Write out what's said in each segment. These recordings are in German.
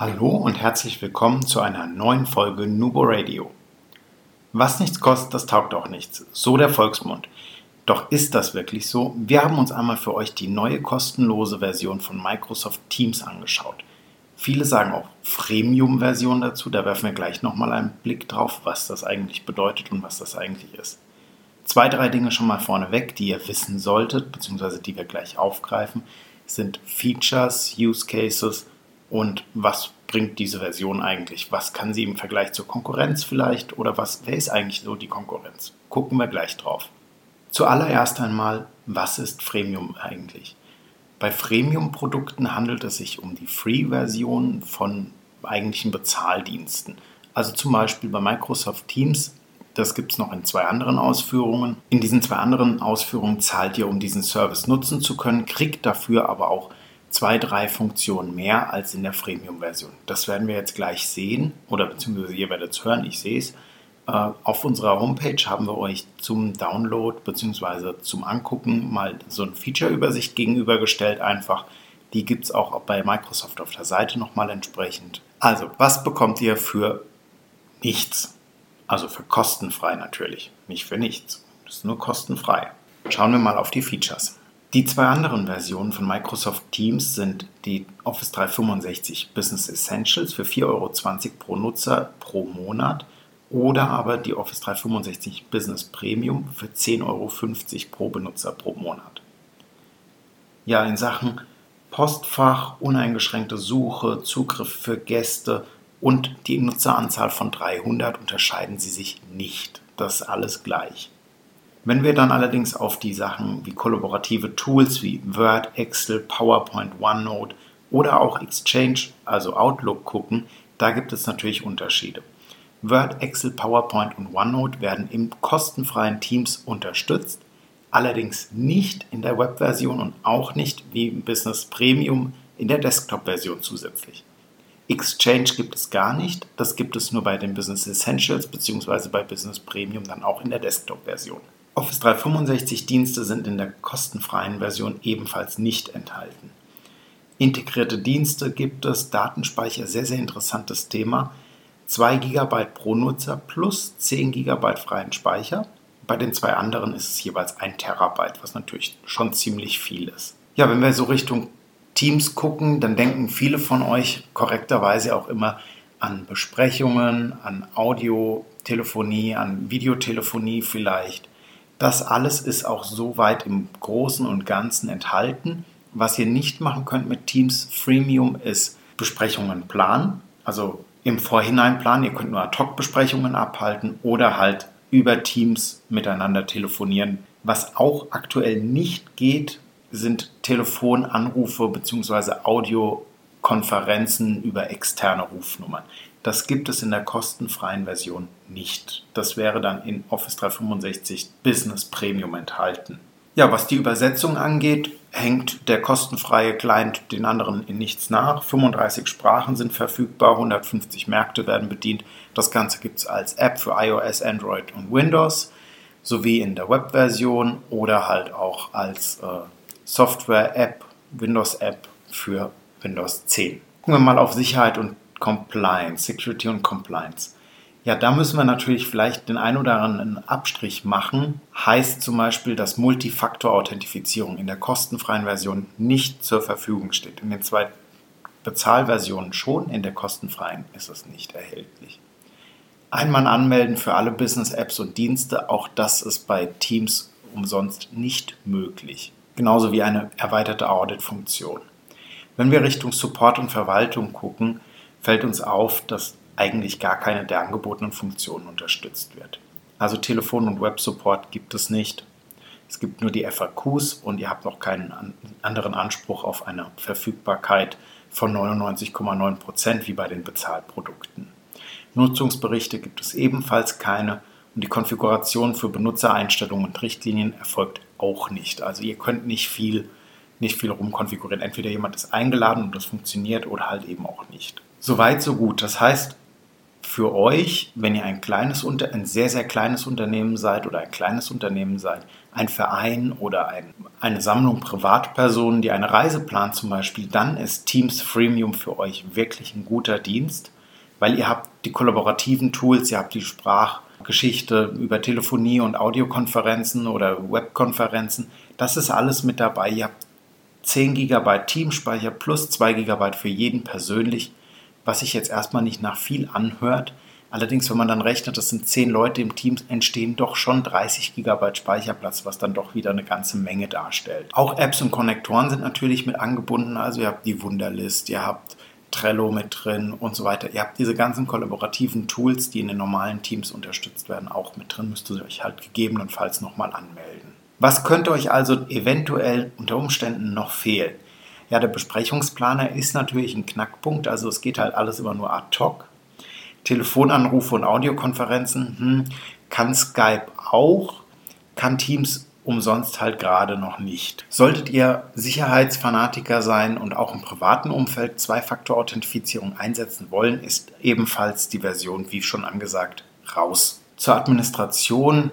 Hallo und herzlich willkommen zu einer neuen Folge Nubo Radio. Was nichts kostet, das taugt auch nichts. So der Volksmund. Doch ist das wirklich so? Wir haben uns einmal für euch die neue kostenlose Version von Microsoft Teams angeschaut. Viele sagen auch Freemium-Version dazu. Da werfen wir gleich nochmal einen Blick drauf, was das eigentlich bedeutet und was das eigentlich ist. Zwei, drei Dinge schon mal vorneweg, die ihr wissen solltet, beziehungsweise die wir gleich aufgreifen, sind Features, Use Cases und was bringt diese Version eigentlich? Was kann sie im Vergleich zur Konkurrenz vielleicht oder was, wer ist eigentlich so die Konkurrenz? Gucken wir gleich drauf. Zuallererst einmal, was ist Freemium eigentlich? Bei Freemium-Produkten handelt es sich um die Free-Version von eigentlichen Bezahldiensten. Also zum Beispiel bei Microsoft Teams, das gibt es noch in zwei anderen Ausführungen. In diesen zwei anderen Ausführungen zahlt ihr, um diesen Service nutzen zu können, kriegt dafür aber auch zwei, drei Funktionen mehr als in der Freemium-Version. Das werden wir jetzt gleich sehen oder beziehungsweise ihr werdet es hören, ich sehe es. Äh, auf unserer Homepage haben wir euch zum Download bzw. zum Angucken mal so eine Feature-Übersicht gegenübergestellt einfach. Die gibt es auch bei Microsoft auf der Seite nochmal entsprechend. Also, was bekommt ihr für nichts? Also für kostenfrei natürlich, nicht für nichts. Das ist nur kostenfrei. Schauen wir mal auf die Features. Die zwei anderen Versionen von Microsoft Teams sind die Office 365 Business Essentials für 4,20 Euro pro Nutzer pro Monat oder aber die Office 365 Business Premium für 10,50 Euro pro Benutzer pro Monat. Ja, in Sachen Postfach, uneingeschränkte Suche, Zugriff für Gäste und die Nutzeranzahl von 300 unterscheiden sie sich nicht. Das ist alles gleich. Wenn wir dann allerdings auf die Sachen wie kollaborative Tools wie Word, Excel, PowerPoint, OneNote oder auch Exchange, also Outlook gucken, da gibt es natürlich Unterschiede. Word, Excel, PowerPoint und OneNote werden im kostenfreien Teams unterstützt, allerdings nicht in der Webversion und auch nicht wie im Business Premium in der Desktop-Version zusätzlich. Exchange gibt es gar nicht, das gibt es nur bei den Business Essentials bzw. bei Business Premium dann auch in der Desktop-Version. Office 365 Dienste sind in der kostenfreien Version ebenfalls nicht enthalten. Integrierte Dienste gibt es, Datenspeicher, sehr, sehr interessantes Thema. 2 GB pro Nutzer plus 10 GB freien Speicher. Bei den zwei anderen ist es jeweils 1 Terabyte, was natürlich schon ziemlich viel ist. Ja, wenn wir so Richtung Teams gucken, dann denken viele von euch korrekterweise auch immer an Besprechungen, an Audiotelefonie, an Videotelefonie vielleicht. Das alles ist auch soweit im Großen und Ganzen enthalten. Was ihr nicht machen könnt mit Teams Freemium ist Besprechungen planen. Also im Vorhinein planen. Ihr könnt nur Ad-Hoc-Besprechungen abhalten oder halt über Teams miteinander telefonieren. Was auch aktuell nicht geht, sind Telefonanrufe bzw. Audiokonferenzen über externe Rufnummern. Das gibt es in der kostenfreien Version nicht. Das wäre dann in Office 365 Business Premium enthalten. Ja, was die Übersetzung angeht, hängt der kostenfreie Client den anderen in nichts nach. 35 Sprachen sind verfügbar, 150 Märkte werden bedient. Das Ganze gibt es als App für iOS, Android und Windows sowie in der Webversion oder halt auch als äh, Software-App, Windows-App für Windows 10. Gucken wir mal auf Sicherheit und Compliance, Security und Compliance. Ja, da müssen wir natürlich vielleicht den ein oder anderen Abstrich machen. Heißt zum Beispiel, dass Multifaktor-Authentifizierung in der kostenfreien Version nicht zur Verfügung steht. In den zwei Bezahlversionen schon, in der kostenfreien ist es nicht erhältlich. Einmal anmelden für alle Business-Apps und Dienste, auch das ist bei Teams umsonst nicht möglich. Genauso wie eine erweiterte Audit-Funktion. Wenn wir Richtung Support und Verwaltung gucken, fällt uns auf, dass eigentlich gar keine der angebotenen Funktionen unterstützt wird. Also Telefon- und Web-Support gibt es nicht. Es gibt nur die FAQs und ihr habt noch keinen anderen Anspruch auf eine Verfügbarkeit von 99,9 Prozent wie bei den Bezahlprodukten. Nutzungsberichte gibt es ebenfalls keine und die Konfiguration für Benutzereinstellungen und Richtlinien erfolgt auch nicht. Also ihr könnt nicht viel, nicht viel rumkonfigurieren. Entweder jemand ist eingeladen und das funktioniert oder halt eben auch nicht. Soweit, so gut. Das heißt, für euch, wenn ihr ein kleines, ein sehr, sehr kleines Unternehmen seid oder ein kleines Unternehmen seid, ein Verein oder ein, eine Sammlung Privatpersonen, die eine Reise planen zum Beispiel, dann ist Teams Freemium für euch wirklich ein guter Dienst, weil ihr habt die kollaborativen Tools, ihr habt die Sprachgeschichte über Telefonie und Audiokonferenzen oder Webkonferenzen. Das ist alles mit dabei. Ihr habt 10 GB Teamspeicher plus 2 GB für jeden persönlich was sich jetzt erstmal nicht nach viel anhört. Allerdings, wenn man dann rechnet, das sind zehn Leute im Team, entstehen doch schon 30 GB Speicherplatz, was dann doch wieder eine ganze Menge darstellt. Auch Apps und Konnektoren sind natürlich mit angebunden. Also ihr habt die Wunderlist, ihr habt Trello mit drin und so weiter. Ihr habt diese ganzen kollaborativen Tools, die in den normalen Teams unterstützt werden, auch mit drin. Müsst ihr euch halt gegebenenfalls nochmal anmelden. Was könnte euch also eventuell unter Umständen noch fehlen? Ja, der Besprechungsplaner ist natürlich ein Knackpunkt, also es geht halt alles immer nur ad hoc. Telefonanrufe und Audiokonferenzen hm, kann Skype auch, kann Teams umsonst halt gerade noch nicht. Solltet ihr Sicherheitsfanatiker sein und auch im privaten Umfeld Zwei-Faktor-Authentifizierung einsetzen wollen, ist ebenfalls die Version, wie schon angesagt, raus. Zur Administration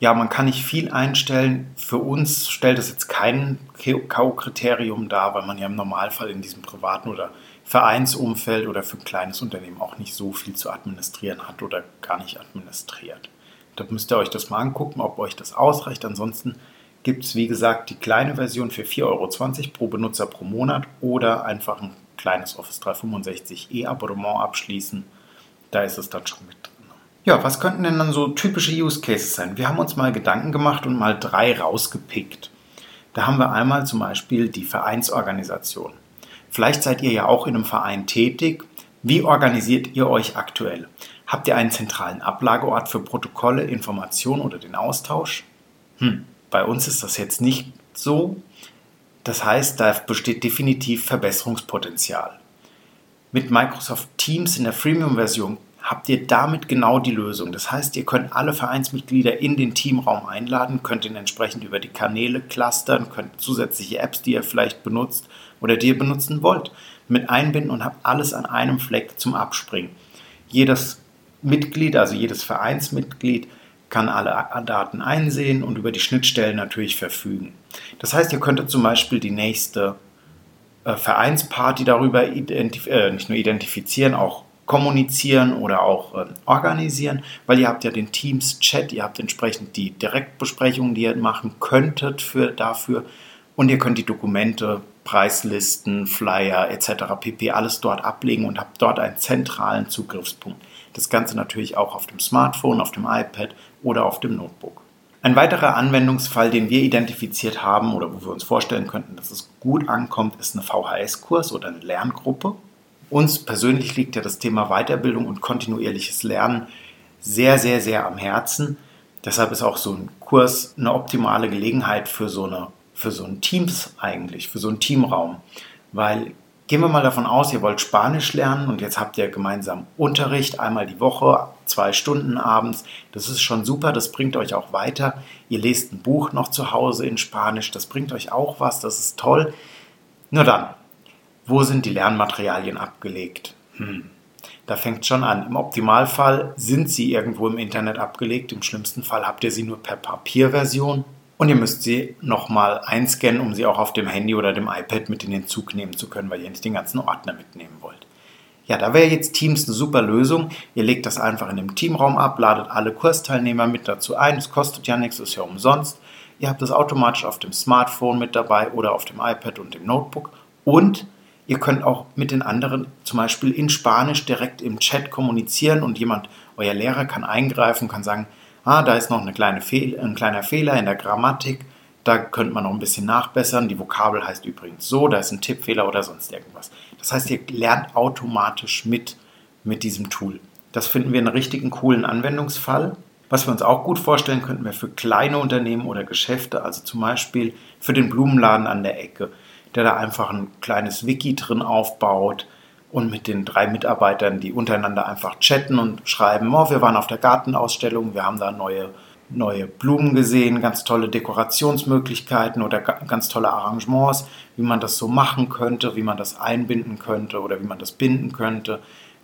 ja, man kann nicht viel einstellen. Für uns stellt es jetzt kein K.O.-Kriterium dar, weil man ja im Normalfall in diesem privaten oder Vereinsumfeld oder für ein kleines Unternehmen auch nicht so viel zu administrieren hat oder gar nicht administriert. Da müsst ihr euch das mal angucken, ob euch das ausreicht. Ansonsten gibt es, wie gesagt, die kleine Version für 4,20 Euro pro Benutzer pro Monat oder einfach ein kleines Office 365 E-Abonnement abschließen. Da ist es dann schon mit drin. Ja, was könnten denn dann so typische Use Cases sein? Wir haben uns mal Gedanken gemacht und mal drei rausgepickt. Da haben wir einmal zum Beispiel die Vereinsorganisation. Vielleicht seid ihr ja auch in einem Verein tätig. Wie organisiert ihr euch aktuell? Habt ihr einen zentralen Ablageort für Protokolle, Informationen oder den Austausch? Hm, bei uns ist das jetzt nicht so. Das heißt, da besteht definitiv Verbesserungspotenzial. Mit Microsoft Teams in der Freemium-Version habt ihr damit genau die Lösung. Das heißt, ihr könnt alle Vereinsmitglieder in den Teamraum einladen, könnt ihn entsprechend über die Kanäle clustern, könnt zusätzliche Apps, die ihr vielleicht benutzt oder die ihr benutzen wollt, mit einbinden und habt alles an einem Fleck zum Abspringen. Jedes Mitglied, also jedes Vereinsmitglied, kann alle Daten einsehen und über die Schnittstellen natürlich verfügen. Das heißt, ihr könntet zum Beispiel die nächste äh, Vereinsparty darüber äh, nicht nur identifizieren, auch kommunizieren oder auch äh, organisieren, weil ihr habt ja den Teams-Chat, ihr habt entsprechend die Direktbesprechungen, die ihr machen könntet für, dafür und ihr könnt die Dokumente, Preislisten, Flyer etc. pp. alles dort ablegen und habt dort einen zentralen Zugriffspunkt. Das Ganze natürlich auch auf dem Smartphone, auf dem iPad oder auf dem Notebook. Ein weiterer Anwendungsfall, den wir identifiziert haben oder wo wir uns vorstellen könnten, dass es gut ankommt, ist eine VHS-Kurs oder eine Lerngruppe. Uns persönlich liegt ja das Thema Weiterbildung und kontinuierliches Lernen sehr, sehr, sehr am Herzen. Deshalb ist auch so ein Kurs eine optimale Gelegenheit für so, eine, für so ein Teams eigentlich, für so einen Teamraum. Weil gehen wir mal davon aus, ihr wollt Spanisch lernen und jetzt habt ihr gemeinsam Unterricht, einmal die Woche, zwei Stunden abends. Das ist schon super, das bringt euch auch weiter. Ihr lest ein Buch noch zu Hause in Spanisch, das bringt euch auch was, das ist toll. Nur dann, wo sind die Lernmaterialien abgelegt? Hm. Da fängt schon an. Im Optimalfall sind sie irgendwo im Internet abgelegt. Im schlimmsten Fall habt ihr sie nur per Papierversion. Und ihr müsst sie nochmal einscannen, um sie auch auf dem Handy oder dem iPad mit in den Zug nehmen zu können, weil ihr nicht den ganzen Ordner mitnehmen wollt. Ja, da wäre jetzt Teams eine super Lösung. Ihr legt das einfach in dem Teamraum ab, ladet alle Kursteilnehmer mit dazu ein. Es kostet ja nichts, ist ja umsonst. Ihr habt das automatisch auf dem Smartphone mit dabei oder auf dem iPad und dem Notebook. Und Ihr könnt auch mit den anderen zum Beispiel in Spanisch direkt im Chat kommunizieren und jemand, euer Lehrer kann eingreifen, kann sagen, ah, da ist noch eine kleine Fehl, ein kleiner Fehler in der Grammatik, da könnte man noch ein bisschen nachbessern. Die Vokabel heißt übrigens so, da ist ein Tippfehler oder sonst irgendwas. Das heißt, ihr lernt automatisch mit mit diesem Tool. Das finden wir einen richtigen coolen Anwendungsfall. Was wir uns auch gut vorstellen könnten, wäre für kleine Unternehmen oder Geschäfte, also zum Beispiel für den Blumenladen an der Ecke, der da einfach ein kleines Wiki drin aufbaut und mit den drei Mitarbeitern, die untereinander einfach chatten und schreiben, oh, wir waren auf der Gartenausstellung, wir haben da neue, neue Blumen gesehen, ganz tolle Dekorationsmöglichkeiten oder ganz tolle Arrangements, wie man das so machen könnte, wie man das einbinden könnte oder wie man das binden könnte,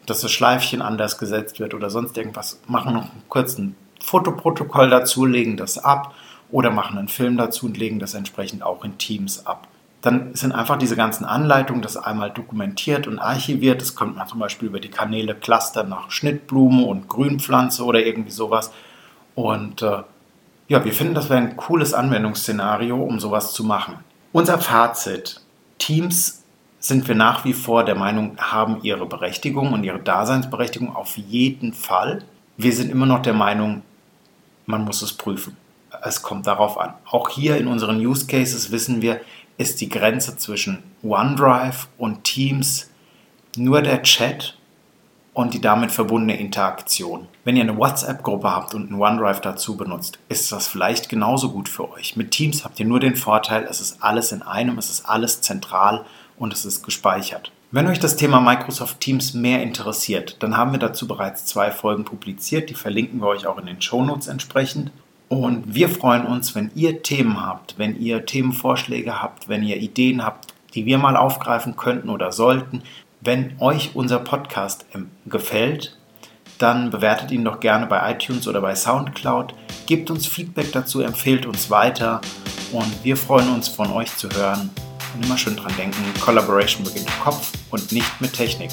dass das Schleifchen anders gesetzt wird oder sonst irgendwas. Machen noch einen kurzen Fotoprotokoll dazu, legen das ab oder machen einen Film dazu und legen das entsprechend auch in Teams ab. Dann sind einfach diese ganzen Anleitungen, das einmal dokumentiert und archiviert. Das könnte man zum Beispiel über die Kanäle clustern nach Schnittblume und Grünpflanze oder irgendwie sowas. Und äh, ja, wir finden, das wäre ein cooles Anwendungsszenario, um sowas zu machen. Unser Fazit. Teams sind wir nach wie vor der Meinung, haben ihre Berechtigung und ihre Daseinsberechtigung auf jeden Fall. Wir sind immer noch der Meinung, man muss es prüfen. Es kommt darauf an. Auch hier in unseren Use Cases wissen wir, ist die Grenze zwischen OneDrive und Teams nur der Chat und die damit verbundene Interaktion. Wenn ihr eine WhatsApp-Gruppe habt und einen OneDrive dazu benutzt, ist das vielleicht genauso gut für euch. Mit Teams habt ihr nur den Vorteil, es ist alles in einem, es ist alles zentral und es ist gespeichert. Wenn euch das Thema Microsoft Teams mehr interessiert, dann haben wir dazu bereits zwei Folgen publiziert, die verlinken wir euch auch in den Shownotes entsprechend. Und wir freuen uns, wenn ihr Themen habt, wenn ihr Themenvorschläge habt, wenn ihr Ideen habt, die wir mal aufgreifen könnten oder sollten. Wenn euch unser Podcast gefällt, dann bewertet ihn doch gerne bei iTunes oder bei SoundCloud. Gebt uns Feedback dazu, empfehlt uns weiter und wir freuen uns von euch zu hören. Und immer schön dran denken, Collaboration beginnt im Kopf und nicht mit Technik.